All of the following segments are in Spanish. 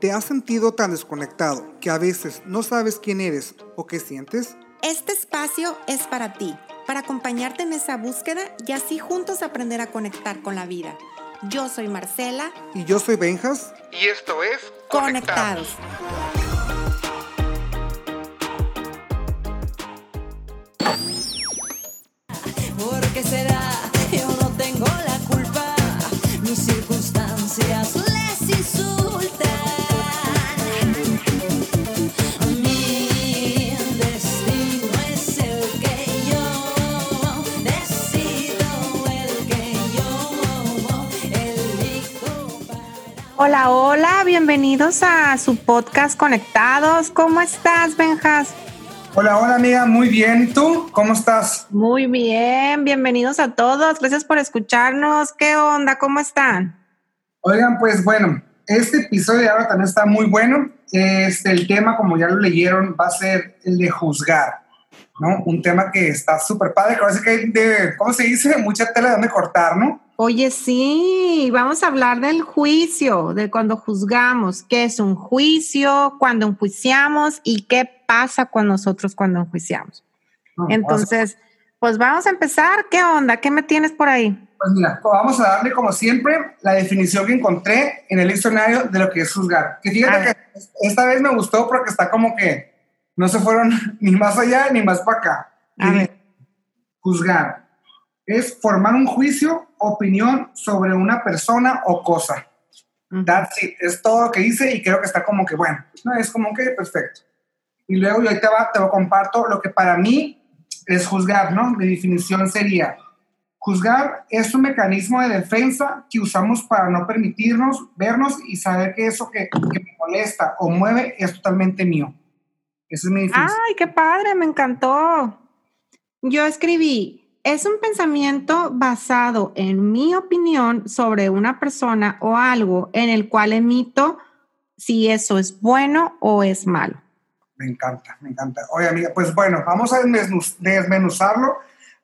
¿Te has sentido tan desconectado que a veces no sabes quién eres o qué sientes? Este espacio es para ti, para acompañarte en esa búsqueda y así juntos aprender a conectar con la vida. Yo soy Marcela. Y yo soy Benjas. Y esto es Conectados. ¿Por bienvenidos a su podcast Conectados. ¿Cómo estás, Benjas? Hola, hola amiga, muy bien. ¿Tú cómo estás? Muy bien, bienvenidos a todos. Gracias por escucharnos. ¿Qué onda? ¿Cómo están? Oigan, pues bueno, este episodio de ahora también está muy bueno. Este, el tema, como ya lo leyeron, va a ser el de juzgar, ¿no? Un tema que está súper padre, que que hay de, ¿cómo se dice? Mucha tela de donde cortar, ¿no? Oye, sí, vamos a hablar del juicio, de cuando juzgamos, qué es un juicio, cuando enjuiciamos y qué pasa con nosotros cuando enjuiciamos. No, Entonces, pues vamos a empezar. ¿Qué onda? ¿Qué me tienes por ahí? Pues mira, vamos a darle como siempre la definición que encontré en el diccionario de lo que es juzgar. Que fíjate ver. que esta vez me gustó porque está como que no se fueron ni más allá ni más para acá. A ver. Juzgar es formar un juicio, opinión sobre una persona o cosa. That's it. Es todo lo que dice y creo que está como que bueno. No, es como que perfecto. Y luego yo te, va, te lo comparto lo que para mí es juzgar, ¿no? Mi definición sería, juzgar es un mecanismo de defensa que usamos para no permitirnos vernos y saber que eso que, que me molesta o mueve es totalmente mío. Esa es mi definición. Ay, qué padre, me encantó. Yo escribí, es un pensamiento basado en mi opinión sobre una persona o algo en el cual emito si eso es bueno o es malo. Me encanta, me encanta. Oye, amiga, pues bueno, vamos a desmenuz- desmenuzarlo,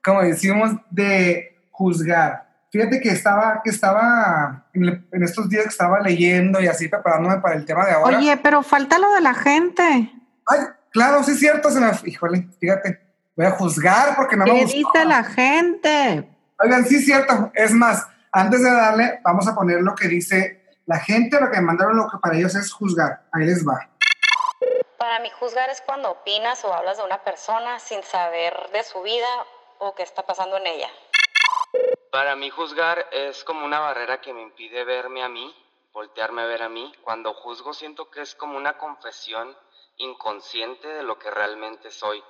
como decimos, de juzgar. Fíjate que estaba, que estaba en estos días que estaba leyendo y así preparándome para el tema de ahora. Oye, pero falta lo de la gente. Ay, claro, sí es cierto. Se me, híjole, fíjate, voy a juzgar porque no me ¿Qué gustó. dice la gente? Oigan, sí es cierto. Es más, antes de darle, vamos a poner lo que dice la gente, lo que me mandaron, lo que para ellos es juzgar. Ahí les va. Para mí juzgar es cuando opinas o hablas de una persona sin saber de su vida o qué está pasando en ella. Para mí juzgar es como una barrera que me impide verme a mí, voltearme a ver a mí. Cuando juzgo siento que es como una confesión inconsciente de lo que realmente soy.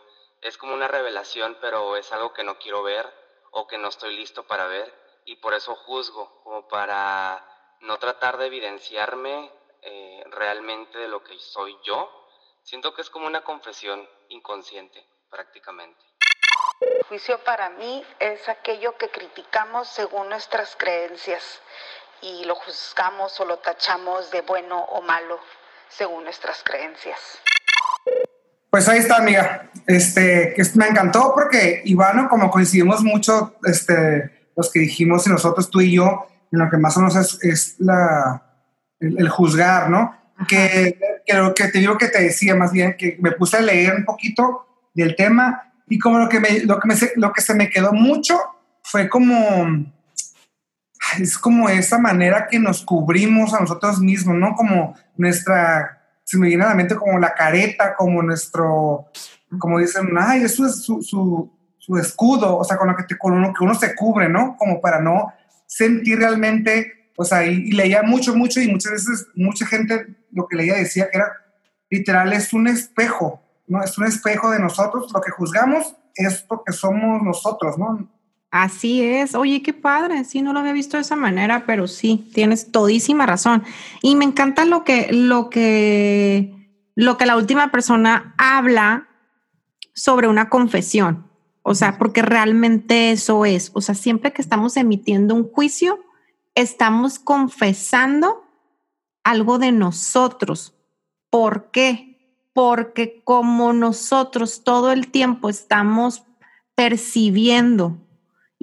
Es como una revelación, pero es algo que no quiero ver o que no estoy listo para ver y por eso juzgo, como para no tratar de evidenciarme eh, realmente de lo que soy yo. Siento que es como una confesión inconsciente prácticamente. Juicio para mí es aquello que criticamos según nuestras creencias y lo juzgamos o lo tachamos de bueno o malo según nuestras creencias. Pues ahí está, amiga. Este, me encantó porque Ivano, como coincidimos mucho, este, los que dijimos y nosotros, tú y yo, en lo que más o menos es, es la, el, el juzgar, ¿no? Que, que lo que te digo que te decía más bien, que me puse a leer un poquito del tema y como lo que, me, lo que, me, lo que se me quedó mucho fue como, es como esa manera que nos cubrimos a nosotros mismos, ¿no? Como nuestra, se me viene a la mente como la careta, como nuestro, como dicen, ay, eso es su, su, su escudo, o sea, con lo que, te, con lo que uno se cubre, ¿no? Como para no sentir realmente, o sea, y, y leía mucho, mucho, y muchas veces mucha gente lo que leía decía que era, literal, es un espejo, ¿no? Es un espejo de nosotros, lo que juzgamos es porque somos nosotros, ¿no? Así es. Oye, qué padre. Sí, no lo había visto de esa manera, pero sí, tienes todísima razón. Y me encanta lo que, lo que, lo que la última persona habla sobre una confesión. O sea, porque realmente eso es. O sea, siempre que estamos emitiendo un juicio, estamos confesando algo de nosotros. ¿Por qué? Porque como nosotros todo el tiempo estamos percibiendo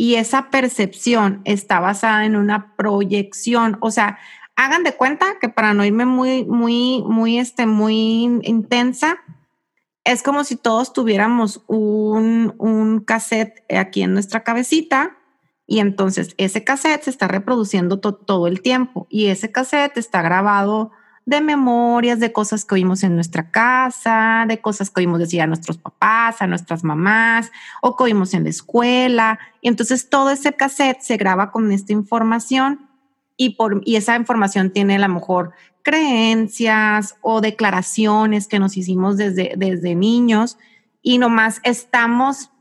y esa percepción está basada en una proyección, o sea, hagan de cuenta que para no irme muy, muy, muy, este, muy intensa, es como si todos tuviéramos un, un cassette aquí en nuestra cabecita y entonces ese cassette se está reproduciendo todo el tiempo y ese cassette está grabado de memorias, de cosas que oímos en nuestra casa, de cosas que oímos decir a nuestros papás, a nuestras mamás o que oímos en la escuela. Y entonces todo ese cassette se graba con esta información y, por, y esa información tiene a lo mejor creencias o declaraciones que nos hicimos desde, desde niños y nomás estamos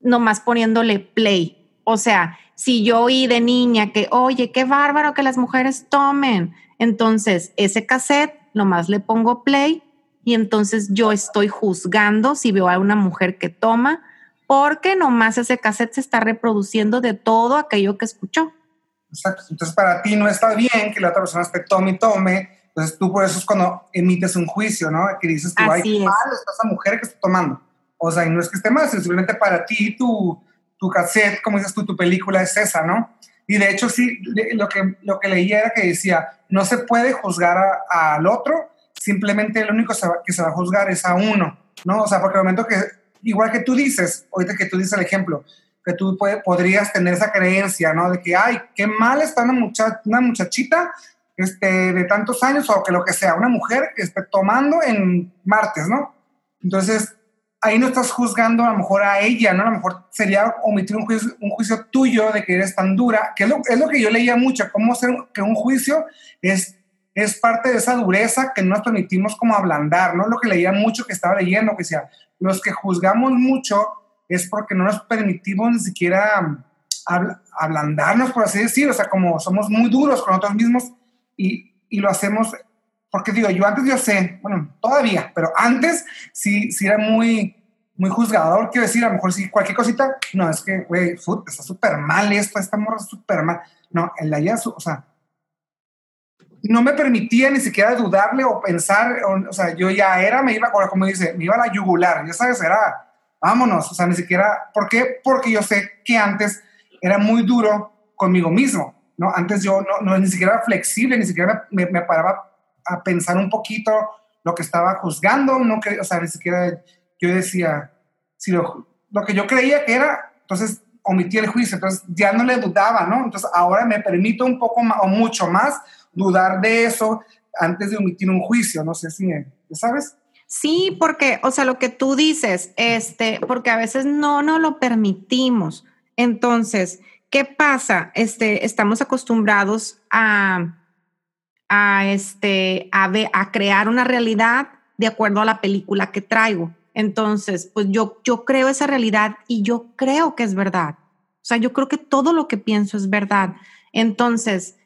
nomás poniéndole play. O sea, si yo oí de niña que, oye, qué bárbaro que las mujeres tomen, entonces ese cassette nomás le pongo play y entonces yo estoy juzgando si veo a una mujer que toma, porque nomás ese cassette se está reproduciendo de todo aquello que escuchó. Exacto. Entonces, para ti no está bien que la otra persona esté tome y tome. Entonces, tú por eso es cuando emites un juicio, ¿no? Que dices tú, Así ay, es. mal está esa mujer que está tomando. O sea, y no es que esté mal, simplemente para ti tu, tu cassette, como dices tú, tu película es esa, ¿no? Y de hecho, sí, lo que, lo que leía era que decía, no se puede juzgar a- al otro, simplemente el único que se va a juzgar es a uno, ¿no? O sea, porque el momento que, igual que tú dices, ahorita que tú dices el ejemplo, que tú puede- podrías tener esa creencia, ¿no? De que, ay, qué mal está una, mucha- una muchachita este, de tantos años o que lo que sea, una mujer que esté tomando en martes, ¿no? Entonces, ahí no estás juzgando a lo mejor a ella, ¿no? A lo mejor sería omitir un juicio, un juicio tuyo de que eres tan dura, que es lo, que yo leía mucho, cómo ser que un juicio es, es parte de esa dureza que no nos permitimos como ablandar, ¿no? Lo que leía mucho que estaba leyendo, que decía, los que juzgamos mucho es porque no nos permitimos ni siquiera ablandarnos, por así decir, o sea, como somos muy duros con nosotros mismos y, y lo hacemos, porque digo, yo antes yo sé, bueno, todavía, pero antes sí, sí era muy, muy juzgador, quiero decir, a lo mejor sí, cualquier cosita, no, es que, güey, está súper mal esto, esta morra súper mal. No, el allá, o sea, no me permitía ni siquiera dudarle o pensar, o, o sea, yo ya era, me iba, como dice, me iba a la yugular, ya sabes, era, vámonos, o sea, ni siquiera, ¿por qué? Porque yo sé que antes era muy duro conmigo mismo, ¿no? Antes yo no, no ni siquiera era flexible, ni siquiera me, me, me paraba a pensar un poquito lo que estaba juzgando, no que, o sea, ni siquiera yo decía, si lo, lo que yo creía que era, entonces omití el juicio, entonces ya no le dudaba, ¿no? Entonces ahora me permito un poco más, o mucho más dudar de eso antes de omitir un juicio, no sé si, ¿sabes? Sí, porque, o sea, lo que tú dices, este, porque a veces no nos lo permitimos. Entonces, ¿qué pasa? Este, estamos acostumbrados a, a, este, a, ve- a crear una realidad de acuerdo a la película que traigo. Entonces, pues yo, yo creo esa realidad y yo creo que es verdad. O sea, yo creo que todo lo que pienso es verdad. Entonces,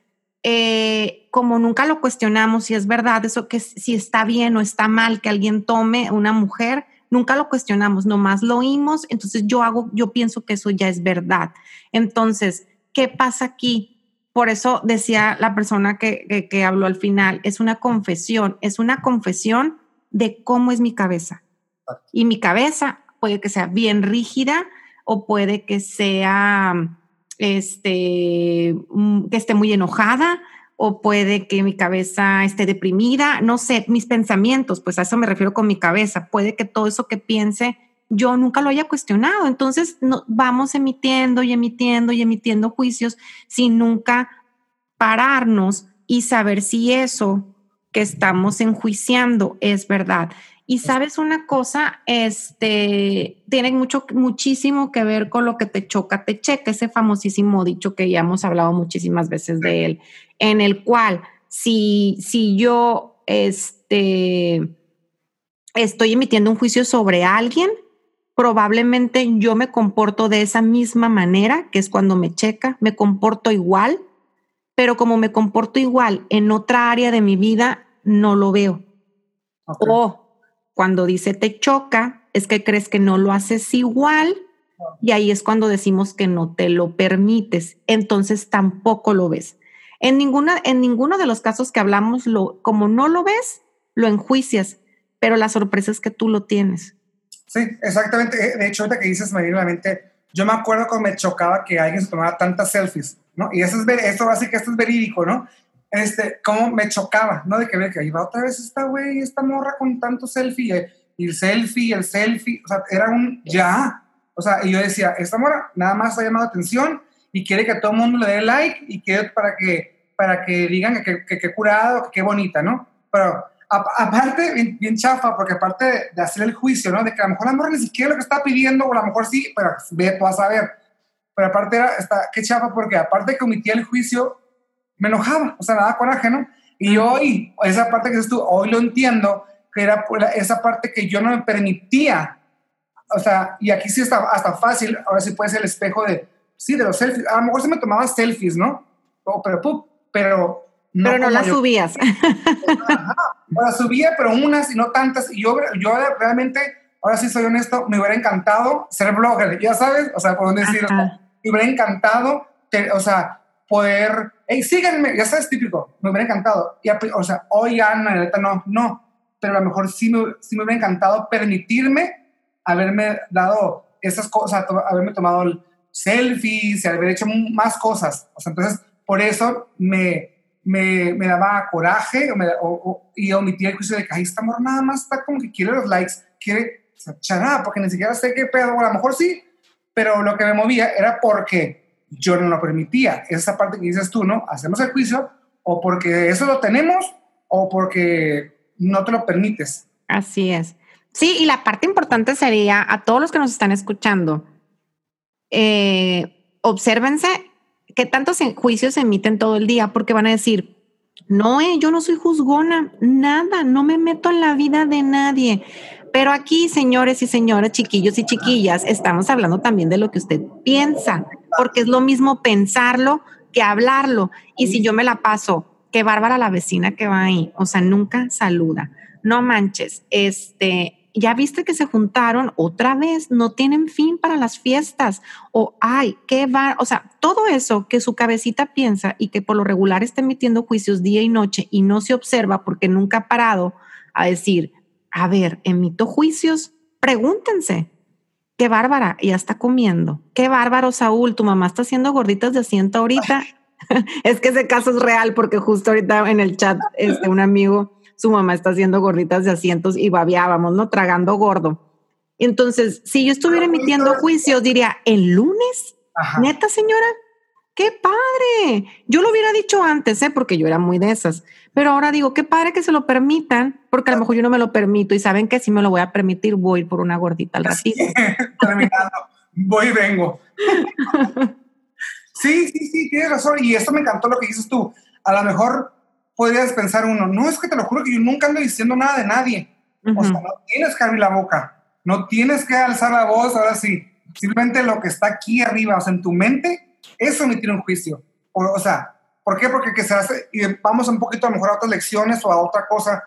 eh, como nunca lo cuestionamos si es verdad, eso que si está bien o está mal que alguien tome una mujer, nunca lo cuestionamos, nomás lo oímos, entonces yo hago, yo pienso que eso ya es verdad. Entonces, ¿qué pasa aquí? Por eso decía la persona que, que, que habló al final, es una confesión, es una confesión de cómo es mi cabeza. Y mi cabeza puede que sea bien rígida o puede que sea este, mm, que esté muy enojada o puede que mi cabeza esté deprimida, no sé, mis pensamientos, pues a eso me refiero con mi cabeza, puede que todo eso que piense yo nunca lo haya cuestionado, entonces no, vamos emitiendo y emitiendo y emitiendo juicios sin nunca pararnos y saber si eso que estamos enjuiciando es verdad. Y sabes una cosa, este tiene mucho, muchísimo que ver con lo que te choca, te checa, ese famosísimo dicho que ya hemos hablado muchísimas veces de él, en el cual si, si yo este, estoy emitiendo un juicio sobre alguien, probablemente yo me comporto de esa misma manera, que es cuando me checa, me comporto igual, pero como me comporto igual en otra área de mi vida, no lo veo. Okay. O cuando dice te choca, es que crees que no lo haces igual y ahí es cuando decimos que no te lo permites. Entonces tampoco lo ves. En, ninguna, en ninguno de los casos que hablamos, lo, como no lo ves, lo enjuicias, pero la sorpresa es que tú lo tienes. Sí, exactamente. De hecho, ahorita que dices, me viene a la mente, yo me acuerdo cuando me chocaba que alguien se tomara tantas selfies, ¿no? Y eso es, eso así que esto es verídico, ¿no? este, como me chocaba, ¿no? De que ve que ahí va otra vez esta güey, esta morra con tanto selfie, eh, y el selfie, el selfie, o sea, era un ya. O sea, y yo decía, esta morra nada más ha llamado atención y quiere que todo el mundo le dé like y quiere para que, para que digan que qué curado, que qué bonita, ¿no? Pero aparte, bien, bien, chafa, porque aparte de, hacer el juicio, ¿no? De que a lo mejor la morra ni siquiera lo que está pidiendo, o a lo mejor sí, pero ve, tú vas a ver. Pero aparte era, está, qué chafa, porque aparte de que omitía el juicio, me enojaba, o sea, me daba coraje, ¿no? Y hoy, esa parte que dices tú, hoy lo entiendo, que era esa parte que yo no me permitía, o sea, y aquí sí está hasta fácil, ahora sí puede ser el espejo de, sí, de los selfies, a lo mejor se me tomaba selfies, ¿no? pero, pero no pero no las subías. las subía, pero unas y no tantas. Y yo, yo realmente, ahora sí soy honesto, me hubiera encantado ser blogger, ya sabes, o sea, por decir, me hubiera encantado, o sea, poder, hey, síganme, ya sabes, típico, me hubiera encantado. Y, o sea, hoy Ana, neta, no, no, pero a lo mejor sí me, sí me hubiera encantado permitirme haberme dado esas cosas, haberme tomado selfies, haber hecho más cosas. O sea, entonces, por eso me, me, me daba coraje o y omitía el juicio de que ahí está nada más está como que quiere los likes, quiere charada, porque ni siquiera sé qué pedo, a lo mejor sí, pero lo que me movía era porque yo no lo permitía. Esa parte que dices tú, ¿no? Hacemos el juicio o porque eso lo tenemos o porque no te lo permites. Así es. Sí, y la parte importante sería a todos los que nos están escuchando, eh, obsérvense qué tantos juicios se emiten todo el día, porque van a decir, no, eh, yo no soy juzgona, nada, no me meto en la vida de nadie. Pero aquí, señores y señoras, chiquillos y chiquillas, estamos hablando también de lo que usted piensa, porque es lo mismo pensarlo que hablarlo. Y si yo me la paso, qué bárbara la vecina que va ahí, o sea, nunca saluda. No manches, este, ya viste que se juntaron otra vez, no tienen fin para las fiestas, o ay, qué va, o sea, todo eso que su cabecita piensa y que por lo regular está emitiendo juicios día y noche y no se observa porque nunca ha parado a decir, a ver, emito juicios, pregúntense. Qué bárbara, ya está comiendo. Qué bárbaro, Saúl, tu mamá está haciendo gorditas de asiento ahorita. es que ese caso es real porque justo ahorita en el chat este, un amigo su mamá está haciendo gorditas de asientos y babiábamos, ¿no? Tragando gordo. Entonces, si yo estuviera emitiendo juicios, diría, ¿el lunes? Neta, señora, qué padre. Yo lo hubiera dicho antes, ¿eh? Porque yo era muy de esas. Pero ahora digo, qué padre que se lo permitan, porque a lo mejor yo no me lo permito y saben que si me lo voy a permitir, voy por una gordita al ratito. Terminando, voy y vengo. sí, sí, sí, tienes razón. Y esto me encantó lo que dices tú. A lo mejor podrías pensar uno, no, es que te lo juro que yo nunca ando diciendo nada de nadie. O sea, no tienes que abrir la boca, no tienes que alzar la voz, ahora sí. Simplemente lo que está aquí arriba, o sea, en tu mente, eso emitir un juicio. O, o sea, ¿por qué? Porque que se hace, y vamos un poquito a lo mejor a otras lecciones o a otra cosa,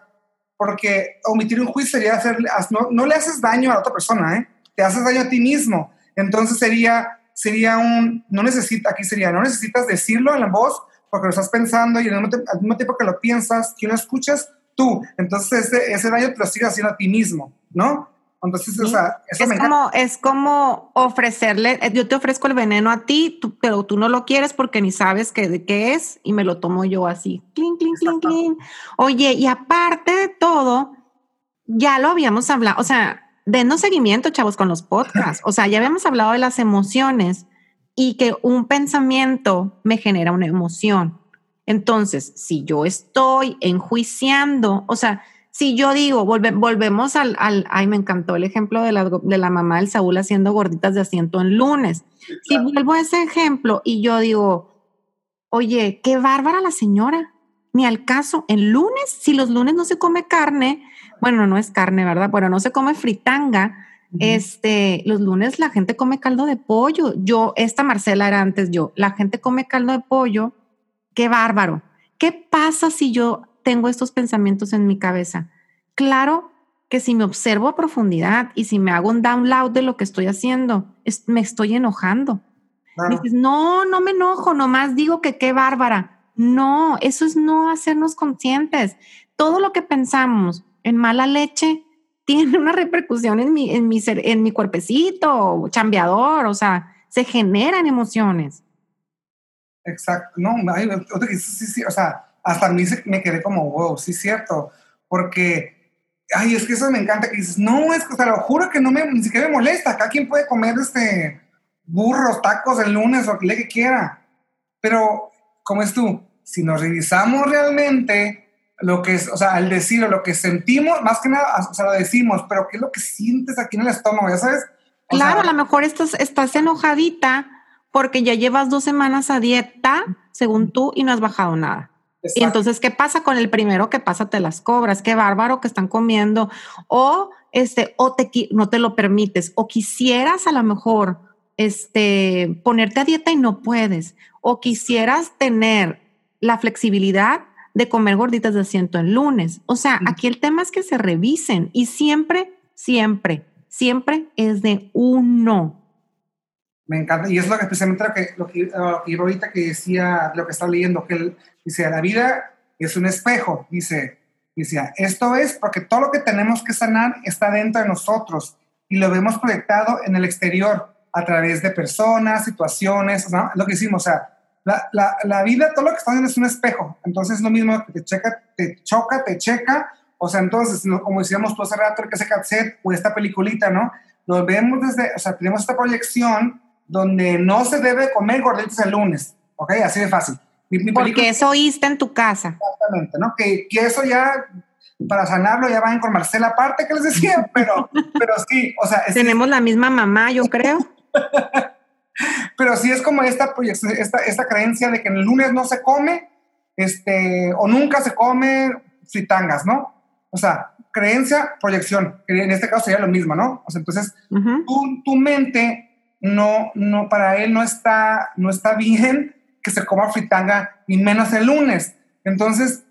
porque omitir un juicio sería hacerle, no, no le haces daño a la otra persona, ¿eh? te haces daño a ti mismo. Entonces sería, sería un, no necesita, aquí sería, no necesitas decirlo en la voz, porque lo estás pensando y al mismo, tiempo que lo piensas, ¿quién lo escuchas? Tú. Entonces ese, ese daño te lo sigues haciendo a ti mismo, ¿no? Entonces, o sea, eso es, como, es como ofrecerle, eh, yo te ofrezco el veneno a ti, pero tú no lo quieres porque ni sabes qué, de qué es y me lo tomo yo así. Clink, clink, clink, clink. Oye, y aparte de todo, ya lo habíamos hablado, o sea, denos seguimiento, chavos, con los podcasts. O sea, ya habíamos hablado de las emociones y que un pensamiento me genera una emoción. Entonces, si yo estoy enjuiciando, o sea, si yo digo, volvemos al, al, ay, me encantó el ejemplo de la, de la mamá del Saúl haciendo gorditas de asiento en lunes. Si vuelvo a ese ejemplo y yo digo, oye, qué bárbara la señora, ni al caso, en lunes, si los lunes no se come carne, bueno, no es carne, ¿verdad? Bueno, no se come fritanga, este, los lunes la gente come caldo de pollo. Yo, esta Marcela era antes yo, la gente come caldo de pollo. Qué bárbaro. ¿Qué pasa si yo tengo estos pensamientos en mi cabeza? Claro que si me observo a profundidad y si me hago un download de lo que estoy haciendo, me estoy enojando. Dices, no, no me enojo, nomás digo que qué bárbara. No, eso es no hacernos conscientes. Todo lo que pensamos en mala leche tiene una repercusión en mi, en mi, en mi cuerpecito, chambeador, o sea, se generan emociones. Exacto, no, sí, sí, o sea, hasta a mí me quedé como, wow, sí es cierto, porque, ay, es que eso me encanta, que dices, no, es que, o sea, lo juro que no me, ni siquiera me molesta, acá quien puede comer este burros, tacos el lunes o lo que quiera, pero, ¿cómo es tú? Si nos revisamos realmente lo que es, o sea, al decirlo, lo que sentimos, más que nada, o sea, lo decimos, pero ¿qué es lo que sientes aquí en el estómago? ¿Ya sabes? O Claro, sea, a lo mejor estás, estás enojadita porque ya llevas dos semanas a dieta, según tú, y no has bajado nada. Y entonces, ¿qué pasa con el primero que pasa? Te las cobras, qué bárbaro que están comiendo. O este, o te, no te lo permites, o quisieras a lo mejor este, ponerte a dieta y no puedes, o quisieras tener la flexibilidad de comer gorditas de asiento el lunes. O sea, aquí el tema es que se revisen y siempre, siempre, siempre es de uno. Me encanta, y es lo que especialmente lo que, lo que, lo que ahorita que decía, lo que está leyendo, que él dice, la vida es un espejo, dice, dice, esto es porque todo lo que tenemos que sanar está dentro de nosotros y lo vemos proyectado en el exterior a través de personas, situaciones, ¿no? Lo que hicimos, o sea, la, la, la vida, todo lo que está dentro es un espejo, entonces es lo mismo que te checa, te choca, te checa, o sea, entonces, como decíamos tú hace rato, que ese cassette o esta peliculita, ¿no? Lo vemos desde, o sea, tenemos esta proyección donde no se debe comer gorditas el lunes, ¿ok? Así de fácil. Mi, mi Porque eso oíste en tu casa. exactamente, ¿no? Que, que eso ya, para sanarlo, ya van con Marcela aparte que les decía, pero, pero sí, o sea, es, Tenemos la misma mamá, yo creo. pero sí es como esta esta, esta creencia de que el lunes no se come, este, o nunca se come fritangas, ¿no? O sea, creencia, proyección, que en este caso sería lo mismo, ¿no? O sea, entonces, Ujú. tu, tu mente no, no, para él no está, no está bien que se coma fritanga, y menos el lunes. Entonces,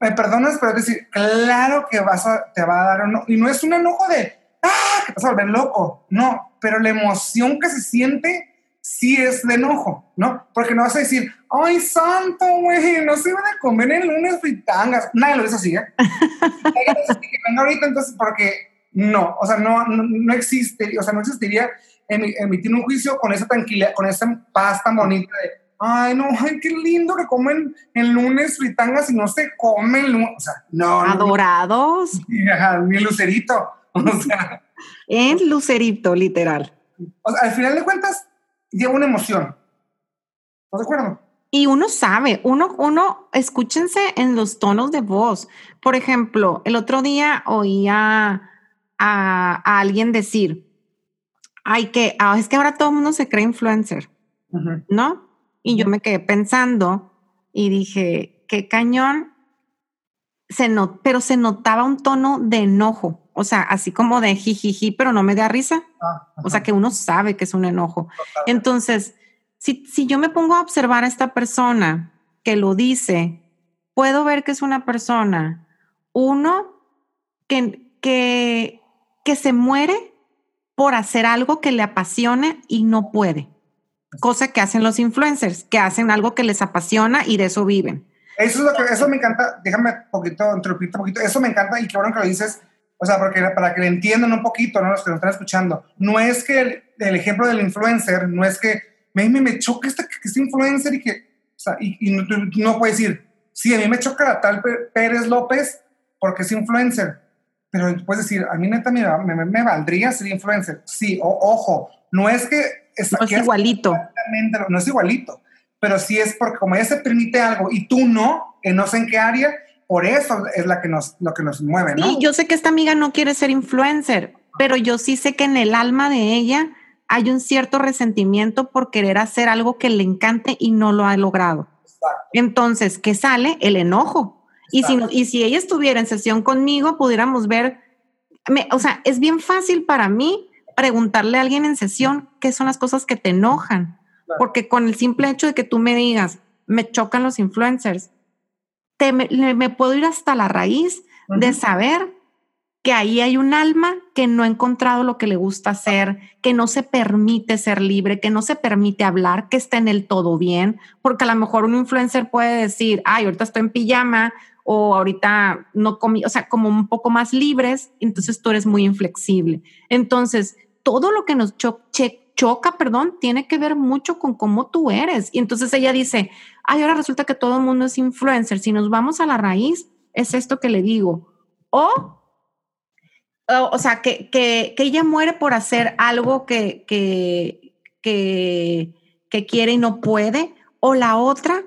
me perdonas, pero es decir, claro que vas a, te va a dar un, y no es un enojo de, ah, que vas a volver loco, no, pero la emoción que se siente sí es de enojo, ¿no? Porque no vas a decir, ay, santo, güey, no se iban a comer el lunes fritangas. Nadie lo dice así, ¿eh? Nadie lo dice así, que venga ahorita, entonces, porque no, o sea, no, no, no existe, o sea, no existiría emi- emitir un juicio con esa tranquilidad, con esa paz tan bonita de, ay, no, ay, qué lindo que comen el lunes fritangas y no se comen el lunes, o sea, no, Adorados ni lucerito, o sea, en Lucerito, literal. o sea, al final de cuentas, lleva una emoción, ¿estás de acuerdo? Y uno sabe, uno, uno, escúchense en los tonos de voz. Por ejemplo, el otro día oía a, a alguien decir, ay, que ah, es que ahora todo el mundo se cree influencer. ¿no? Y yo me quedé pensando y dije, qué cañón, se not, pero se notaba un tono de enojo, o sea, así como de jijiji, pero no me da risa. Ah, O sea, que uno sabe que es un enojo. Entonces, si, si yo me pongo a observar a esta persona que lo dice, puedo ver que es una persona, uno, que, que, que se muere por hacer algo que le apasione y no puede. Cosa que hacen los influencers, que hacen algo que les apasiona y de eso viven. Eso es lo que, eso me encanta, déjame poquito, un poquito, eso me encanta y qué bueno que lo dices, o sea, porque para que le entiendan un poquito, ¿no? Los que nos están escuchando, no es que el, el ejemplo del influencer, no es que me, me, me choca este, que este influencer y que, o sea, y, y no, no puedes decir, sí, a mí me choca la tal Pé- Pérez López porque es influencer, pero puedes decir, a mí neta me, me, me- valdría ser influencer, sí, o, ojo, no es que... No es que igualito. no es igualito, pero sí es porque como ella se permite algo y tú no, que no sé en qué área, por eso es la que nos, lo que nos mueve, ¿no? Sí, yo sé que esta amiga no quiere ser influencer, pero yo sí sé que en el alma de ella hay un cierto resentimiento por querer hacer algo que le encante y no lo ha logrado. Exacto. Entonces, ¿qué sale? El enojo. Y si, y si ella estuviera en sesión conmigo, pudiéramos ver, me- o sea, es bien fácil para mí preguntarle a alguien en sesión qué son las cosas que te enojan. Claro. Porque con el simple hecho de que tú me digas, me chocan los influencers, te, me, puedo ir hasta la raíz de saber que ahí hay un alma que no ha encontrado lo que le gusta hacer, que no se permite ser libre, que no se permite hablar, que está en el todo bien, porque a lo mejor un influencer puede decir, ay, ahorita estoy en pijama o ahorita no comí, o sea, como un poco más libres, entonces tú eres muy inflexible. Entonces, todo lo que nos cho- che- choca, perdón, tiene que ver mucho con cómo tú eres. Y entonces ella dice, ay, ahora resulta que todo el mundo es influencer. Si nos vamos a la raíz, es esto que le digo. O, o, o sea, que, que, que, ella muere por hacer algo que, que, que, que quiere y no puede. O la otra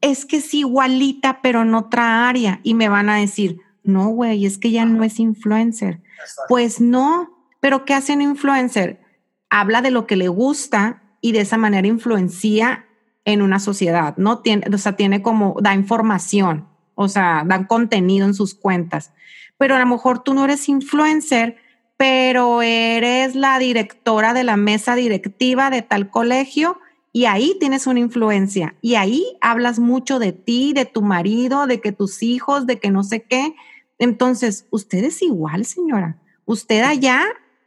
es que es igualita, pero en otra área. Y me van a decir, no, güey, es que ya no es influencer. Pues no, pero ¿qué hace un influencer? Habla de lo que le gusta y de esa manera influencia en una sociedad, ¿no? Tiene, o sea, tiene como, da información, o sea, dan contenido en sus cuentas. Pero a lo mejor tú no eres influencer, pero eres la directora de la mesa directiva de tal colegio y ahí tienes una influencia y ahí hablas mucho de ti, de tu marido, de que tus hijos, de que no sé qué. Entonces, usted es igual, señora. Usted allá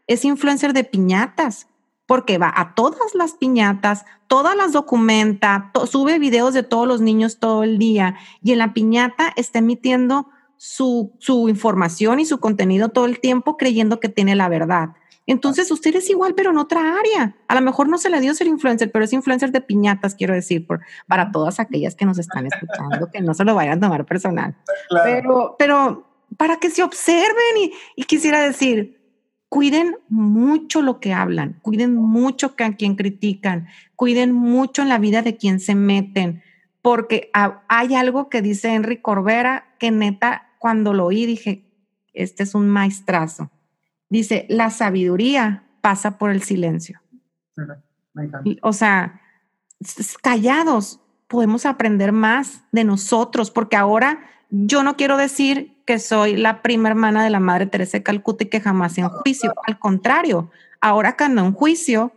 es influencer de piñatas, porque va a todas las piñatas, todas las documenta, sube videos de todos los niños todo el día y en la piñata está emitiendo su, su información y su contenido todo el tiempo creyendo que tiene la verdad. Entonces usted es igual, pero en otra área. A lo mejor no se le dio ser influencer, pero es influencer de piñatas, quiero decir, por, para todas aquellas que nos están escuchando, que no se lo vayan a tomar personal. Claro. Pero, pero para que se observen y, y, quisiera decir, cuiden mucho lo que hablan, cuiden mucho a quien critican, cuiden mucho en la vida de quien se meten, porque hay algo que dice Henry Corbera que neta, cuando lo oí dije, este es un maestrazo. Dice, la sabiduría pasa por el silencio. O sea, callados podemos aprender más de nosotros, porque ahora yo no quiero decir que soy la prima hermana de la Madre Teresa de Calcuta y que jamás en juicio. Al contrario, ahora cuando en juicio,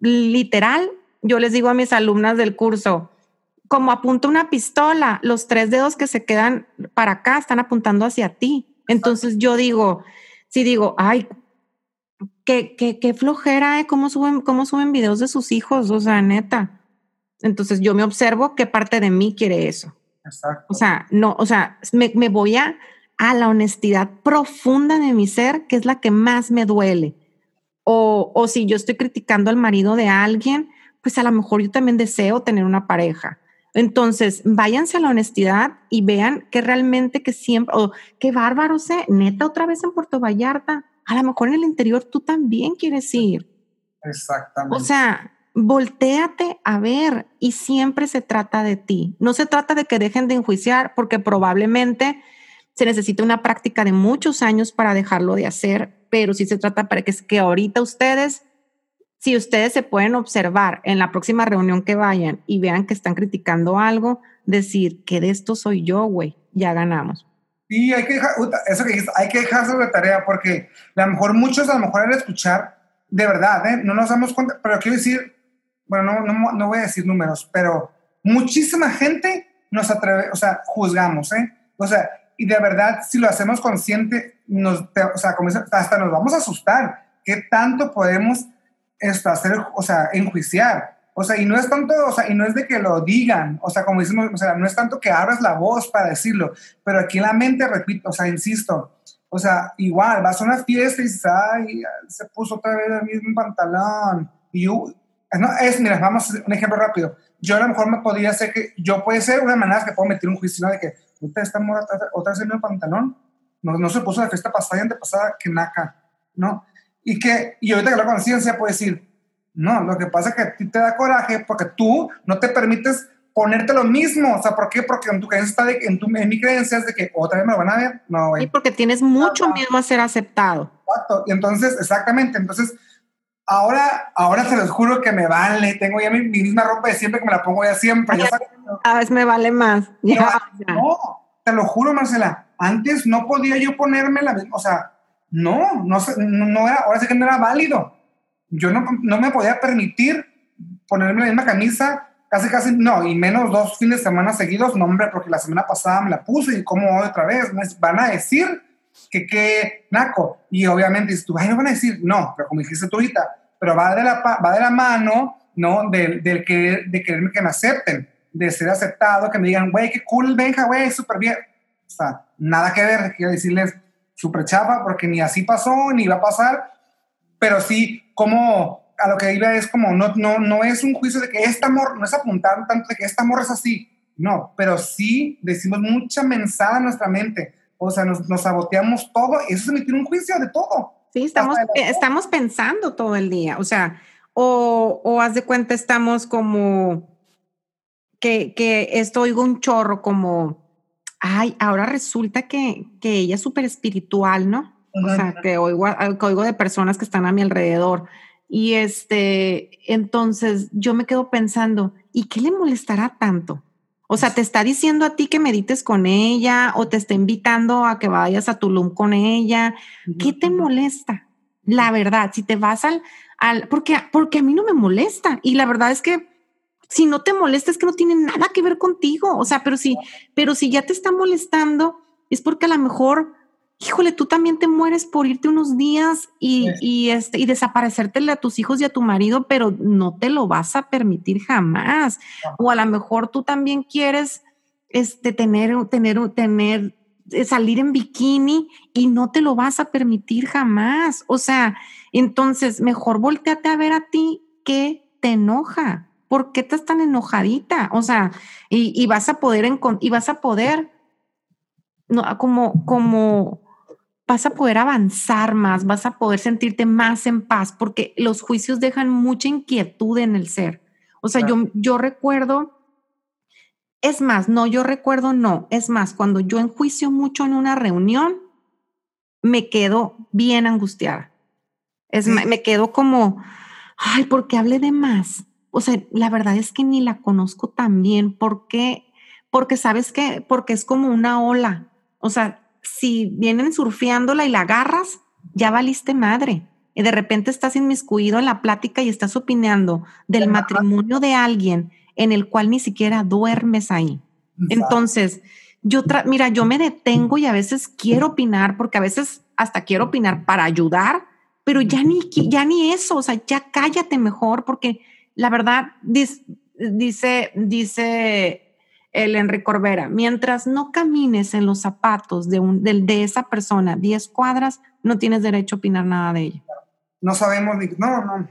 literal, yo les digo a mis alumnas del curso, como apunta una pistola, los tres dedos que se quedan para acá están apuntando hacia ti. Entonces yo digo, si digo, ay, qué, qué, qué flojera, ¿eh? ¿Cómo suben, ¿Cómo suben videos de sus hijos? O sea, neta. Entonces yo me observo qué parte de mí quiere eso. Exacto. O sea, no, o sea, me, me voy a, a, la honestidad profunda de mi ser, que es la que más me duele. O, o si yo estoy criticando al marido de alguien, pues a lo mejor yo también deseo tener una pareja. Entonces, váyanse a la honestidad y vean que realmente que siempre, o qué bárbaro, sé, neta otra vez en Puerto Vallarta, a lo mejor en el interior tú también quieres ir. Exactamente. O sea, volteate a ver y siempre se trata de ti. No se trata de que dejen de enjuiciar porque probablemente se necesita una práctica de muchos años para dejarlo de hacer, pero sí se trata para que, que ahorita ustedes, si ustedes se pueden observar en la próxima reunión que vayan y vean que están criticando algo, decir que de esto soy yo, güey, ya ganamos. Sí, hay que dejar, eso que dijiste, hay que dejar sobre tarea porque a lo mejor muchos, a lo mejor al escuchar, de verdad, ¿eh? no nos damos cuenta, pero quiero decir, bueno, no, no, no, voy a decir números, pero muchísima gente nos atreve, o sea, juzgamos, ¿eh? O sea, y de verdad, si lo hacemos consciente, nos, o sea, hasta nos vamos a asustar. ¿Qué tanto podemos esto, hacer, o sea, enjuiciar? O sea, y no es tanto, o sea, y no es de que lo digan, o sea, como decimos, o sea, no es tanto que abras la voz para decirlo, pero aquí en la mente, repito, o sea, insisto, o sea, igual, vas a una fiesta y dices, ay, se puso otra vez el mismo pantalón, y yo, no, es, mira, vamos a un ejemplo rápido. Yo a lo mejor me podría hacer que, yo puede ser una manera que puedo meter un juicio de que, usted está otra vez en el pantalón, no, no se puso la fiesta pasada y antepasada, que naca, ¿no? Y que, y ahorita que la conciencia puede decir, no, lo que pasa es que a ti te da coraje porque tú no te permites ponerte lo mismo. O sea, ¿por qué? Porque en tu creencia está de, en, tu, en mi creencia es de que otra vez me lo van a ver. No, güey. Y porque tienes mucho miedo a ser aceptado. Exacto. Y entonces, exactamente. Entonces, ahora, ahora se los juro que me vale. Tengo ya mi, mi misma ropa de siempre que me la pongo ya siempre. Ya a veces me vale más. Ya, no, ya. no, te lo juro, Marcela. Antes no podía yo ponerme la misma. O sea, no, no, no era, ahora sí que no era válido. Yo no, no me podía permitir ponerme la misma camisa casi, casi, no, y menos dos fines de semana seguidos, no, hombre, porque la semana pasada me la puse y como otra vez, me van a decir que qué naco. Y obviamente dices tú, ay, no van a decir, no, pero como dijiste tú ahorita, pero va de la, va de la mano, ¿no? Del, del que, de quererme que me acepten, de ser aceptado, que me digan, güey, qué cool, venga, güey, súper bien. O sea, nada que ver, quiero decirles súper chapa, porque ni así pasó, ni va a pasar, pero sí, como a lo que iba es como, no, no, no es un juicio de que esta amor, no es apuntar tanto de que esta amor es así, no, pero sí decimos mucha mensada en nuestra mente, o sea, nos, nos saboteamos todo, y eso es emitir un juicio de todo. Sí, estamos, estamos pensando todo el día, o sea, o, o haz de cuenta, estamos como que, que esto oigo un chorro como, ay, ahora resulta que, que ella es súper espiritual, ¿no? O sea, que oigo, que oigo de personas que están a mi alrededor. Y este, entonces yo me quedo pensando, ¿y qué le molestará tanto? O sea, te está diciendo a ti que medites con ella o te está invitando a que vayas a Tulum con ella. ¿Qué te molesta? La verdad, si te vas al, al, porque, porque a mí no me molesta. Y la verdad es que si no te molesta es que no tiene nada que ver contigo. O sea, pero si, pero si ya te está molestando, es porque a lo mejor, híjole, tú también te mueres por irte unos días y, Sí. y, este, y desaparecértele a tus hijos y a tu marido, pero no te lo vas a permitir jamás. O a lo mejor tú también quieres este, tener, tener, tener, eh, salir en bikini y no te lo vas a permitir jamás. O sea, entonces mejor volteate a ver a ti qué te enoja. ¿Por qué estás tan enojadita? O sea, y, y vas a poder y vas a poder no, como, como vas a poder avanzar más, vas a poder sentirte más en paz, porque los juicios dejan mucha inquietud en el ser. O sea, yo, yo recuerdo, es más, no, yo recuerdo, no, es más, cuando yo enjuicio mucho en una reunión, me quedo bien angustiada. Es, me quedo como, ay, ¿por qué hablé de más? O sea, la verdad es que ni la conozco tan bien. ¿Por qué? Porque sabes que, porque es como una ola. O sea, si vienen surfeándola y la agarras, ya valiste madre. Y de repente estás inmiscuido en la plática y estás opinando del matrimonio de alguien en el cual ni siquiera duermes ahí. Entonces, yo, tra- mira, yo me detengo y a veces quiero opinar, porque a veces hasta quiero opinar para ayudar, pero ya ni, ya ni eso, o sea, ya cállate mejor, porque la verdad, dice, dice el Enrique Corbera, mientras no camines en los zapatos de, un, del- de esa persona 10 cuadras, no tienes derecho a opinar nada de ella. no sabemos ni, no, no,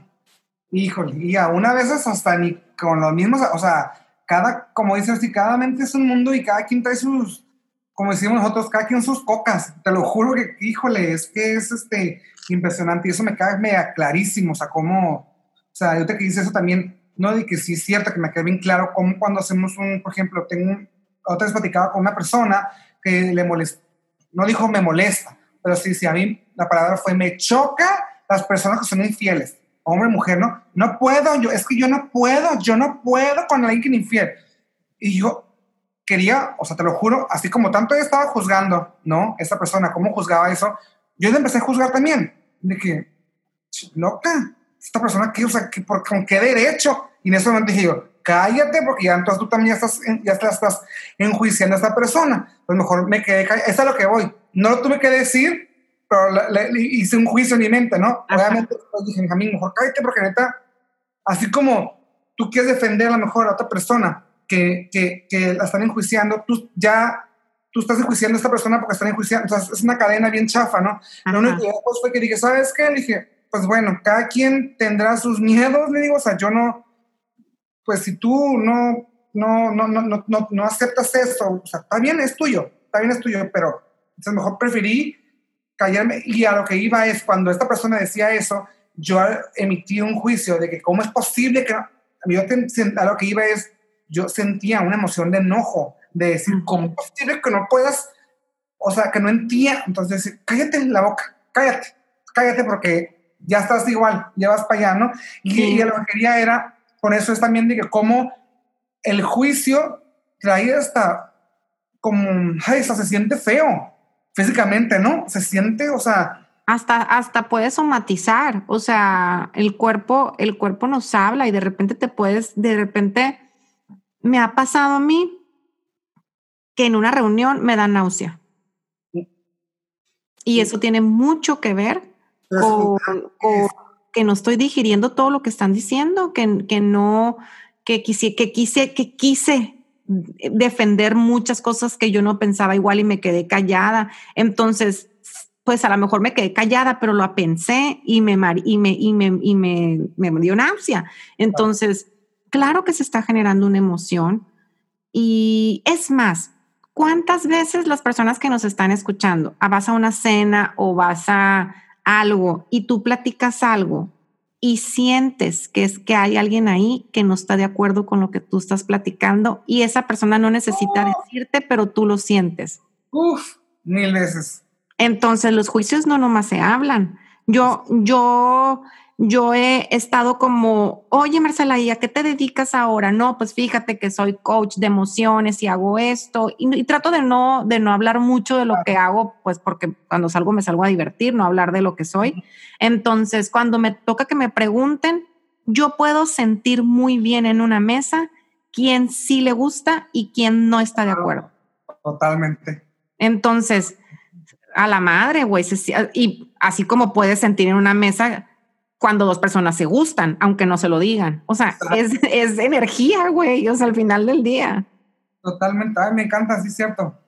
híjole, y aún a veces hasta ni con los mismos, o sea, cada, como dices, si cada mente es un mundo y cada quien trae sus, como decimos nosotros, cada quien sus cocas, te lo juro que, híjole, es que es este, impresionante y eso me cae clarísimo, o sea, cómo, o sea, ahorita que dice eso también, no, de que sí es cierto, que me queda bien claro cómo cuando hacemos un, por ejemplo, tengo otra vez platicaba con una persona que le molesta, no dijo me molesta, pero sí, sí, a mí la palabra fue me choca las personas que son infieles, hombre, mujer, no, no puedo, yo, es que yo no puedo, yo no puedo con alguien que es infiel. Y yo quería, o sea, te lo juro, así como tanto yo estaba juzgando, ¿no? Esa persona, cómo juzgaba eso, yo empecé a juzgar también, de que, "Ch, loca, esta persona, ¿qué, o sea, ¿qué, por, ¿con qué derecho? Y en ese momento dije yo, cállate, porque ya entonces tú también ya estás, ya estás, enjuiciando a esta persona. Pues mejor me quedé callado. Eso es a lo que voy. No lo tuve que decir, pero la- le hice un juicio en mi mente, ¿no? Ajá. Obviamente después dije, Benjamín, mejor cállate, porque neta, así como tú quieres defender a lo mejor a otra persona que, que, que la están enjuiciando, tú ya, tú estás enjuiciando a esta persona porque están enjuiciando, entonces es una cadena bien chafa, ¿no? Lo único que fue que dije, ¿sabes qué? Le dije, pues bueno, cada quien tendrá sus miedos, le digo, o sea, yo no, pues si tú no, no, no, no, no, no, aceptas esto, o sea, está bien, es tuyo, está bien, es tuyo, pero entonces mejor preferí callarme y a lo que iba es cuando esta persona decía eso, yo emití un juicio de que cómo es posible que no, yo a lo que iba es, yo sentía una emoción de enojo, de decir. ¿cómo es posible que no puedas, o sea, que no entienda? Entonces, cállate en la boca, cállate, cállate porque ya estás igual, ya vas para allá, ¿no? Y, Sí. y lo que quería era, por eso es también de que cómo el juicio trae hasta como, ay, hasta se siente feo físicamente, ¿no? Se siente, o sea, Hasta, hasta puedes somatizar, o sea, el cuerpo, el cuerpo nos habla y de repente te puedes, de repente me ha pasado a mí que en una reunión me da náusea. Y eso tiene mucho que ver con, con que no estoy digiriendo todo lo que están diciendo, que, que no, que quise, que quise, que quise defender muchas cosas que yo no pensaba igual y me quedé callada. Entonces, pues a lo mejor me quedé callada, pero lo pensé y me, y me, y me, y me, me dio náusea. Entonces, claro que se está generando una emoción. Y es más, ¿cuántas veces las personas que nos están escuchando, ah, vas a una cena o vas a algo y tú platicas algo y sientes que es que hay alguien ahí que no está de acuerdo con lo que tú estás platicando y esa persona no necesita oh. decirte, pero tú lo sientes? Uf, mil veces. Entonces los juicios no nomás se hablan. Yo, yo, yo he estado como, oye Marcela, ¿y a qué te dedicas ahora? No, pues fíjate que soy coach de emociones y hago esto. Y, trato de no, de no hablar mucho de lo que hago, pues porque cuando salgo me salgo a divertir, no hablar de lo que soy. Entonces, cuando me toca que me pregunten, yo puedo sentir muy bien en una mesa quién sí le gusta y quién no está de acuerdo. Totalmente. Entonces, a la madre, güey. Y así como puedes sentir en una mesa cuando dos personas se gustan, aunque no se lo digan. O sea, es, es, energía, güey. O sea, al final del día. Totalmente. Ay, me encanta, sí, cierto.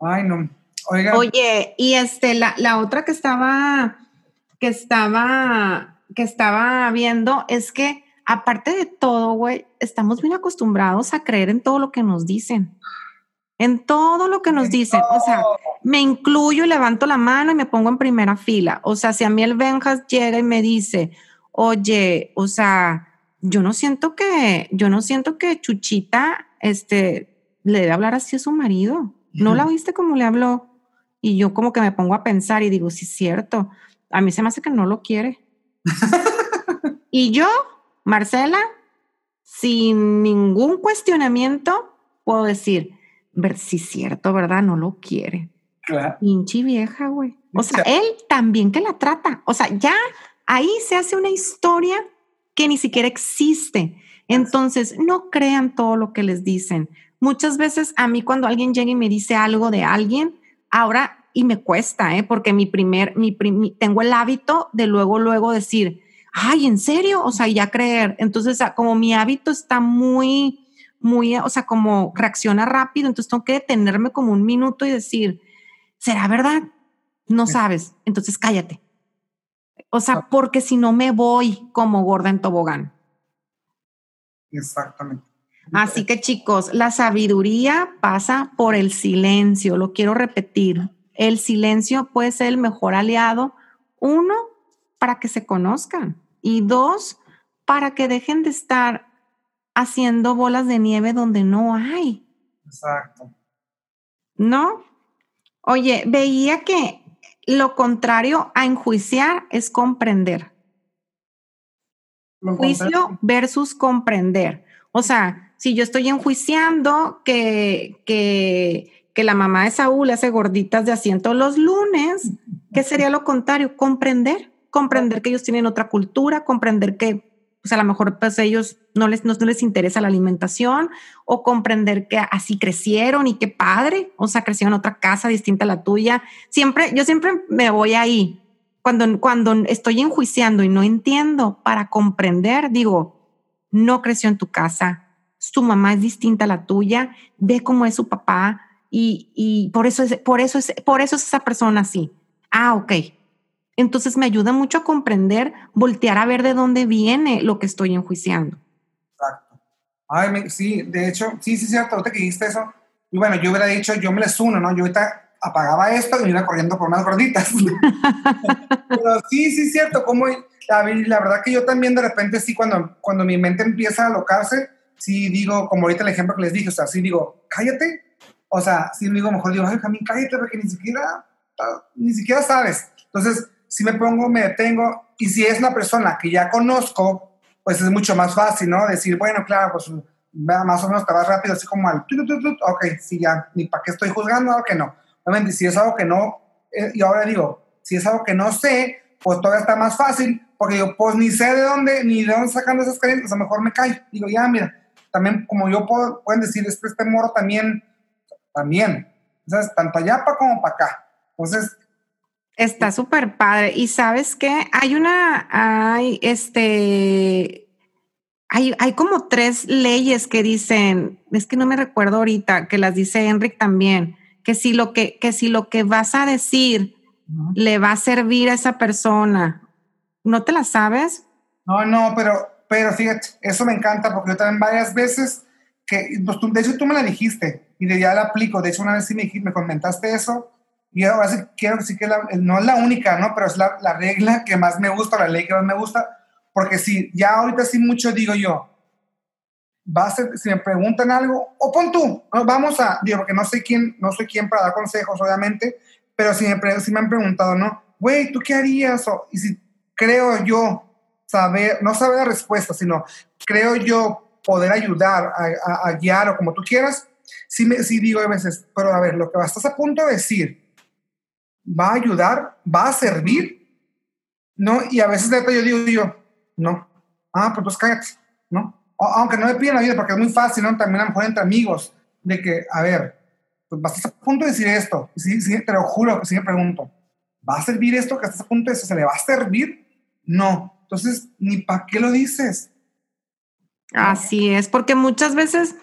Ay, no. Oiga. Oye, y este, la, la otra que estaba, que estaba, que estaba viendo es que aparte de todo, güey, estamos bien acostumbrados a creer en todo lo que nos dicen en todo lo que nos dicen. O sea, me incluyo y levanto la mano y me pongo en primera fila. O sea, si a mí el Benjas llega y me dice, oye, o sea, yo no siento que, yo no siento que Chuchita, este, le debe hablar así a su marido. ¿No la viste como le habló? Y yo como que me pongo a pensar y digo, sí es cierto. A mí se me hace que no lo quiere. y yo, Marcela, sin ningún cuestionamiento, puedo decir, ver si es cierto, ¿verdad? No lo quiere. Claro. Pinche vieja, güey. O sea, él también que la trata. O sea, ya ahí se hace una historia que ni siquiera existe. Entonces, no crean todo lo que les dicen. Muchas veces a mí cuando alguien llega y me dice algo de alguien, ahora, y me cuesta, ¿eh? porque mi primer, mi, tengo el hábito de luego, luego decir, ay, ¿en serio? O sea, ya creer. Entonces, como mi hábito está muy muy, o sea, como reacciona rápido, entonces tengo que detenerme como un minuto y decir, ¿será verdad? No sabes, entonces cállate. O sea, porque si no me voy como gorda en tobogán. Exactamente. Así que chicos, la sabiduría pasa por el silencio, lo quiero repetir. El silencio puede ser el mejor aliado, uno, para que se conozcan y dos, para que dejen de estar haciendo bolas de nieve donde no hay. Exacto. ¿No? Oye, veía que lo contrario a enjuiciar es comprender. Juicio versus comprender. O sea, si yo estoy enjuiciando que, que, que la mamá de Saúl hace gorditas de asiento los lunes, ¿qué sería lo contrario? Comprender. Comprender que ellos tienen otra cultura, comprender que pues a lo mejor pues ellos no les, no, les interesa la alimentación o comprender que así crecieron y qué padre, o sea, crecieron en otra casa distinta a la tuya. Siempre, yo siempre me voy ahí. Cuando, cuando estoy enjuiciando y no entiendo para comprender, digo, no creció en tu casa, su mamá es distinta a la tuya, ve cómo es su papá y, y por, eso es, por, eso es, por eso es esa persona así. Ah, ok, entonces me ayuda mucho a comprender, voltear a ver de dónde viene lo que estoy enjuiciando. Exacto. Ay, sí, de hecho, sí, sí, cierto, ahorita que dijiste eso. Y bueno, yo hubiera dicho, yo me les uno, ¿no? Yo ahorita apagaba esto y me iba corriendo por más gorditas. Pero sí, sí, cierto, como la, la, verdad que yo también de repente sí, cuando, cuando mi mente empieza a alocarse, sí digo, como ahorita el ejemplo que les dije, o sea, sí digo, cállate. O sea, sí digo, mejor digo, ay, Jamín, cállate, porque ni siquiera, ni siquiera sabes. Entonces, si me pongo, me detengo, y si es una persona que ya conozco, pues es mucho más fácil, ¿no? Decir, bueno, claro, pues más o menos te vas rápido, así como al, ok, sí, ya, ni para qué estoy juzgando, algo que no. Obviamente, si es algo que no, eh, y ahora digo, si es algo que no sé, pues todavía está más fácil, porque yo, pues ni sé de dónde, ni de dónde sacan esas creencias, a lo mejor me cae. Digo, ya, mira, también como yo puedo, pueden decir, este, este moro también, también, entonces, tanto allá para como para acá. Entonces, Está súper padre. Y sabes qué? Hay una, hay este, hay, hay como tres leyes que dicen, es que no me recuerdo ahorita, que las dice Enric también, que si lo que, que si lo que vas a decir le va a servir a esa persona. ¿No te la sabes? No, no, pero, pero fíjate, eso me encanta porque yo también varias veces que, pues, tú- de hecho tú me la dijiste y de ya la aplico. De hecho, una vez sí me, me comentaste eso y ahora quiero decir que la- no es la única, ¿no? Pero es la, la regla que más me gusta, la ley que más me gusta, porque si ya ahorita sí mucho digo yo, va a ser, si me preguntan algo, o pon tú, vamos a, digo, porque no sé quién, no soy quién para dar consejos, obviamente, pero si me, si me han preguntado, ¿no? Güey, ¿tú qué harías? O, y si creo yo saber, no saber la respuesta, sino creo yo poder ayudar a, a- a guiar o como tú quieras, sí, me, sí digo a veces, pero a ver, lo que estás a punto de decir, ¿va a ayudar? ¿Va a servir? ¿No? Y a veces neta yo digo yo, no. Ah, pues, pues cállate, ¿no? Aunque no me piden la vida, porque es muy fácil, ¿no? También a lo mejor entre amigos, de que, a ver, pues vas a punto de decir esto, y sí, te lo juro sí me pregunto, ¿va a servir esto que estás a punto de decir? ¿Se le va a servir? No. Entonces, ni para qué lo dices. Así es, porque muchas veces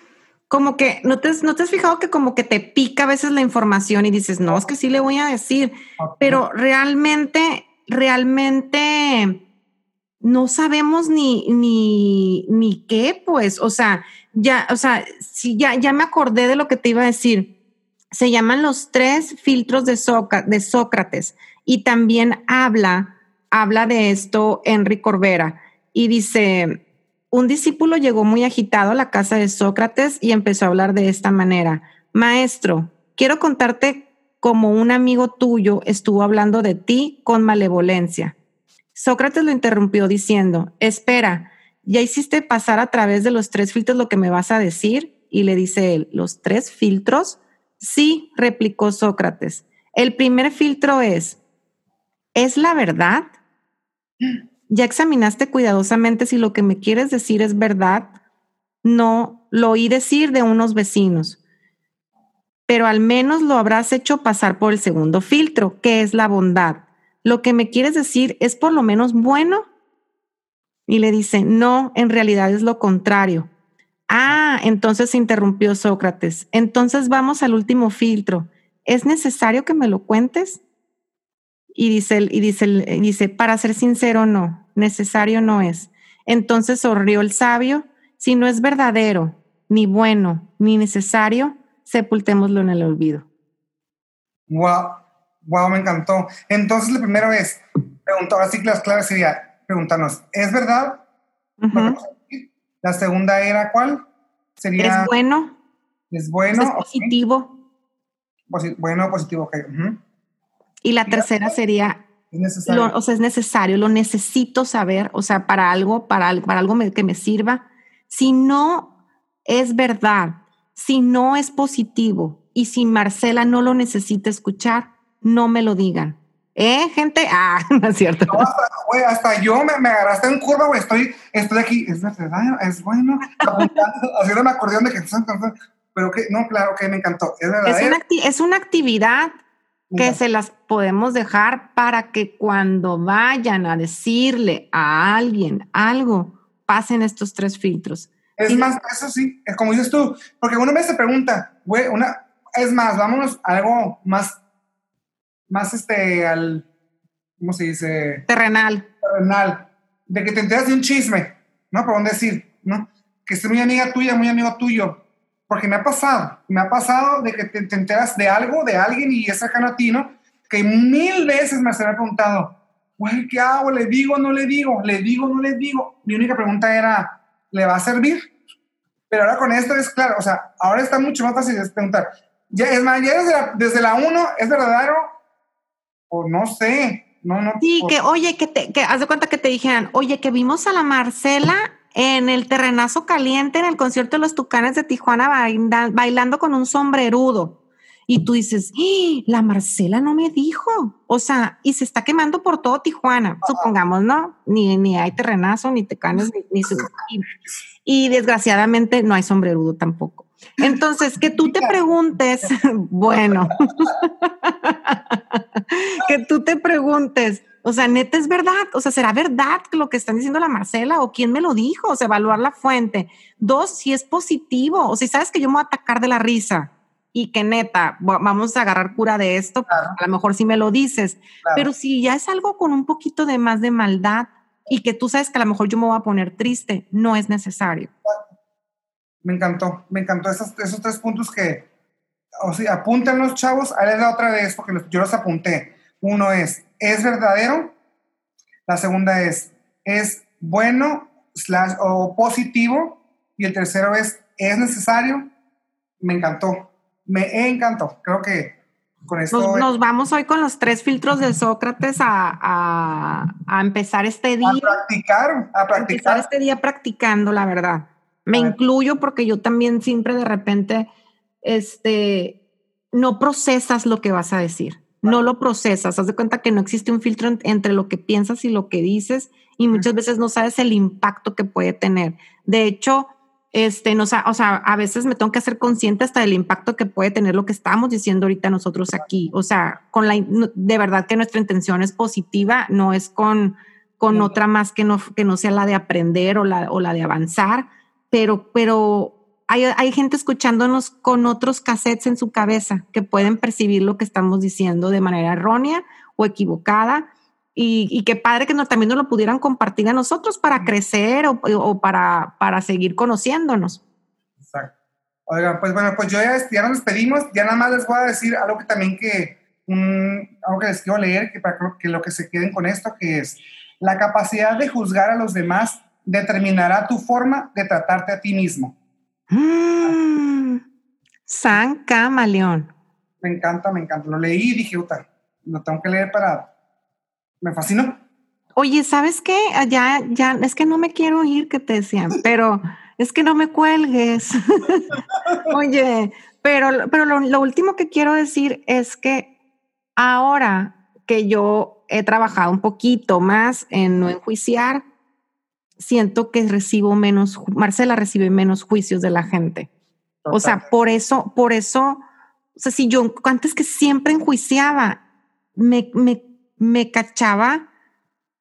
como que no te, no te has fijado que como que te pica a veces la información y dices, no, es que sí le voy a decir, pero realmente, realmente no sabemos ni, ni, ni qué, pues, o sea, ya, o sea, sí, ya, ya me acordé de lo que te iba a decir. Se llaman los tres filtros de, Sóca- de Sócrates y también habla, habla de esto Henry Corbera y dice, un discípulo llegó muy agitado a la casa de Sócrates y empezó a hablar de esta manera. Maestro, quiero contarte cómo un amigo tuyo estuvo hablando de ti con malevolencia. Sócrates lo interrumpió diciendo, espera, ¿ya hiciste pasar a través de los tres filtros lo que me vas a decir? Y le dice él, ¿los tres filtros? Sí, replicó Sócrates. El primer filtro es, ¿es la verdad? ¿Ya examinaste cuidadosamente si lo que me quieres decir es verdad? No, lo oí decir de unos vecinos, pero al menos lo habrás hecho pasar por el segundo filtro, que es la bondad. ¿Lo que me quieres decir es por lo menos bueno? Y le dice, no, en realidad es lo contrario. Ah, entonces interrumpió Sócrates. Entonces vamos al último filtro. ¿Es necesario que me lo cuentes? Y dice, y dice, y dice, para ser sincero, no, necesario no es. Entonces sonrió el sabio, si no es verdadero, ni bueno, ni necesario, sepultémoslo en el olvido. Wow, wow, me encantó. Entonces, lo primero es, preguntar, ahora sí que las claves sería preguntarnos, ¿es verdad? La segunda era, ¿cuál? Sería, ¿Es bueno? ¿es bueno? ¿Es positivo? Posi- bueno, positivo, ok. Y la tercera sería, lo- o sea, es necesario, lo necesito saber, o sea, para algo, para, para algo me- que me sirva. Si no es verdad, si no es positivo y si Marcela no lo necesita escuchar, no me lo digan. ¿Eh, gente? Ah, no es cierto. No, hasta, güey, hasta yo me, me agarraste en curva, güey. Estoy, estoy aquí. Es verdad, es bueno. Apuntando, haciéndome acordeón de que. Pero que, no, claro que me encantó. Es verdad. Es una, es una actividad que se las podemos dejar para que cuando vayan a decirle a alguien algo, pasen estos tres filtros. Es más, eso sí, es como dices tú, porque uno me se pregunta, güey, una, es más, vámonos a algo más, más este, al, ¿cómo se dice? Terrenal. Terrenal, de que te enteras de un chisme, ¿no? Por dónde decir, ¿no? Que es muy amiga tuya, muy amigo tuyo, porque me ha pasado, me ha pasado de que te, te enteras de algo, de alguien y es cercano a ti, ¿no? Que mil veces me se me ha preguntado, güey, ¿qué hago? ¿Le digo no le digo? ¿Le digo no le digo? Mi única pregunta era, ¿le va a servir? Pero ahora con esto es claro, o sea, ahora está mucho más fácil de preguntar. Ya, es más, ya desde la, desde la uno, ¿es verdadero? O no sé, no, no. Sí, o- que oye, que te, que haz de cuenta que te dijeran, oye, que vimos a la Marcela en el terrenazo caliente en el concierto de los Tucanes de Tijuana baila- bailando con un sombrerudo. Y tú dices, ¡Ah! la Marcela no me dijo. O sea, y se está quemando por todo Tijuana, supongamos, ¿no? Ni, ni hay terrenazo, ni tecanes, ni, ni su- y desgraciadamente no hay sombrerudo tampoco. Entonces, que tú te preguntes, bueno, que tú te preguntes, o sea, neta es verdad, o sea, ¿será verdad lo que están diciendo la Marcela o quién me lo dijo? O sea, evaluar la fuente. Dos, si es positivo, o si sabes que yo me voy a atacar de la risa, y que neta, va- vamos a agarrar cura de esto, pues, a lo mejor sí me lo dices, Claro. pero si ya es algo con un poquito de más de maldad y que tú sabes que a lo mejor yo me voy a poner triste, no es necesario. Me encantó, me encantó esos, esos tres puntos que, o sea, apúntenlos, chavos, ahí les da otra vez, porque los- yo los apunté. Uno es, ¿es verdadero? La segunda es, ¿es bueno slash, o positivo? Y el tercero es, ¿es necesario? Me encantó, me encantó. Creo que con esto... Nos, nos vamos hoy con los tres filtros de Sócrates a, a- a empezar este día. a practicar, a empezar practicar. este día practicando, la verdad. Me incluyo porque yo también siempre de repente, este, no procesas lo que vas a decir. No lo procesas. Haz de cuenta que no existe un filtro en- entre lo que piensas y lo que dices y muchas veces no sabes el impacto que puede tener. De hecho, este, no, o sea, a veces me tengo que hacer consciente hasta del impacto que puede tener lo que estamos diciendo ahorita nosotros aquí. O sea, con la, de verdad que nuestra intención es positiva, no es con, con otra más que no, que no sea la de aprender o la, o la de avanzar, pero, pero hay, hay gente escuchándonos con otros cassettes en su cabeza que pueden percibir lo que estamos diciendo de manera errónea o equivocada. Y, y qué padre que no, también nos lo pudieran compartir a nosotros para crecer o, o para, para seguir conociéndonos. Exacto. Oigan, pues bueno, pues yo ya, ya nos despedimos, ya nada más les voy a decir algo que también que, un- algo que les quiero leer, que para que lo que se queden con esto, que es, la capacidad de juzgar a los demás determinará tu forma de tratarte a ti mismo. Mm, San Camaleón. Me encanta, me encanta. Lo leí y dije, puta, lo tengo que leer para... Me fascinó. Oye, ¿sabes qué? Ah, Ya, ya, es que no me quiero ir, que te decían, pero es que no me cuelgues. Oye, pero, pero lo, lo último que quiero decir es que ahora que yo he trabajado un poquito más en no enjuiciar, siento que recibo menos, Marcela recibe menos juicios de la gente. O sea, por eso, por eso, o sea, si yo antes que siempre enjuiciaba, me, me, me cachaba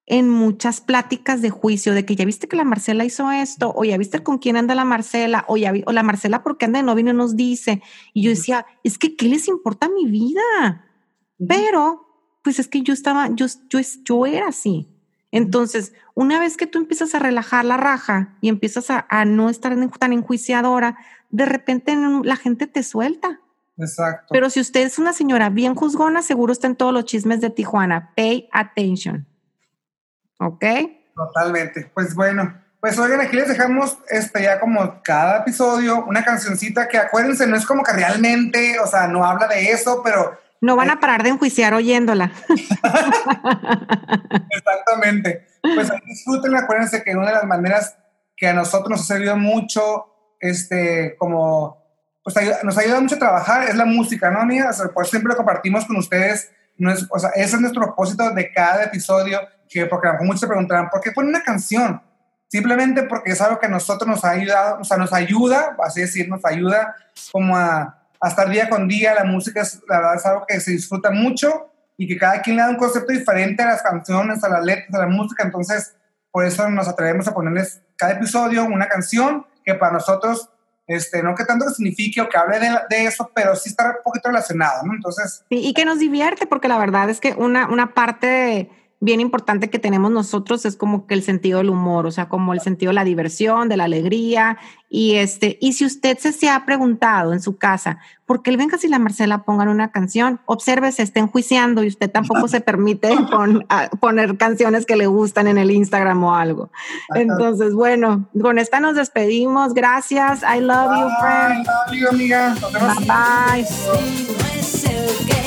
en muchas pláticas de juicio de que ya viste que la Marcela hizo esto, o ya viste con quién anda la Marcela, o ya vi- o la Marcela porque anda de novio y no nos dice. Y yo decía, es que ¿qué les importa mi vida? Pero, pues es que yo estaba, yo, yo, es- yo era así. Entonces, una vez que tú empiezas a relajar la raja y empiezas a, a no estar en- tan enjuiciadora, de repente en- la gente te suelta. Exacto. Pero si usted es una señora bien juzgona, seguro está en todos los chismes de Tijuana. Pay attention. ¿Ok? Totalmente. Pues bueno, pues oigan, aquí les dejamos este ya como cada episodio una cancioncita que acuérdense, no es como que realmente, o sea, no habla de eso, pero No van a parar de enjuiciar oyéndola. exactamente. Pues disfrútenla, acuérdense que una de las maneras que a nosotros nos ha servido mucho, este, como, pues nos ayuda mucho a trabajar es la música, ¿no, amiga? O sea, por eso siempre lo compartimos con ustedes. No es, o sea, ese es nuestro propósito de cada episodio, que porque muchos se preguntarán, ¿por qué ponen una canción? Simplemente porque es algo que a nosotros nos ha ayudado, o sea, nos ayuda, así decir, nos ayuda como a, a estar día con día. La música es, la verdad, es algo que se disfruta mucho y que cada quien le da un concepto diferente a las canciones, a las letras, a la música. Entonces, por eso nos atrevemos a ponerles cada episodio una canción que para nosotros, este, no que tanto que signifique o que hable de, de eso, pero sí está un poquito relacionado, ¿no? Entonces, Y, que nos divierte, porque la verdad es que una, una parte bien importante que tenemos nosotros es como que el sentido del humor, o sea, como el sentido de la diversión, de la alegría. Y este, y si usted se, se ha preguntado en su casa, ¿por qué el Vengas y la Marcela pongan una canción? Observe, se está enjuiciando y usted tampoco se permite pon- a- poner canciones que le gustan en el Instagram o algo. Entonces, bueno, con esta nos despedimos. Gracias. I love you, friend. Bye, love you, amiga. Nos vemos. Bye bye.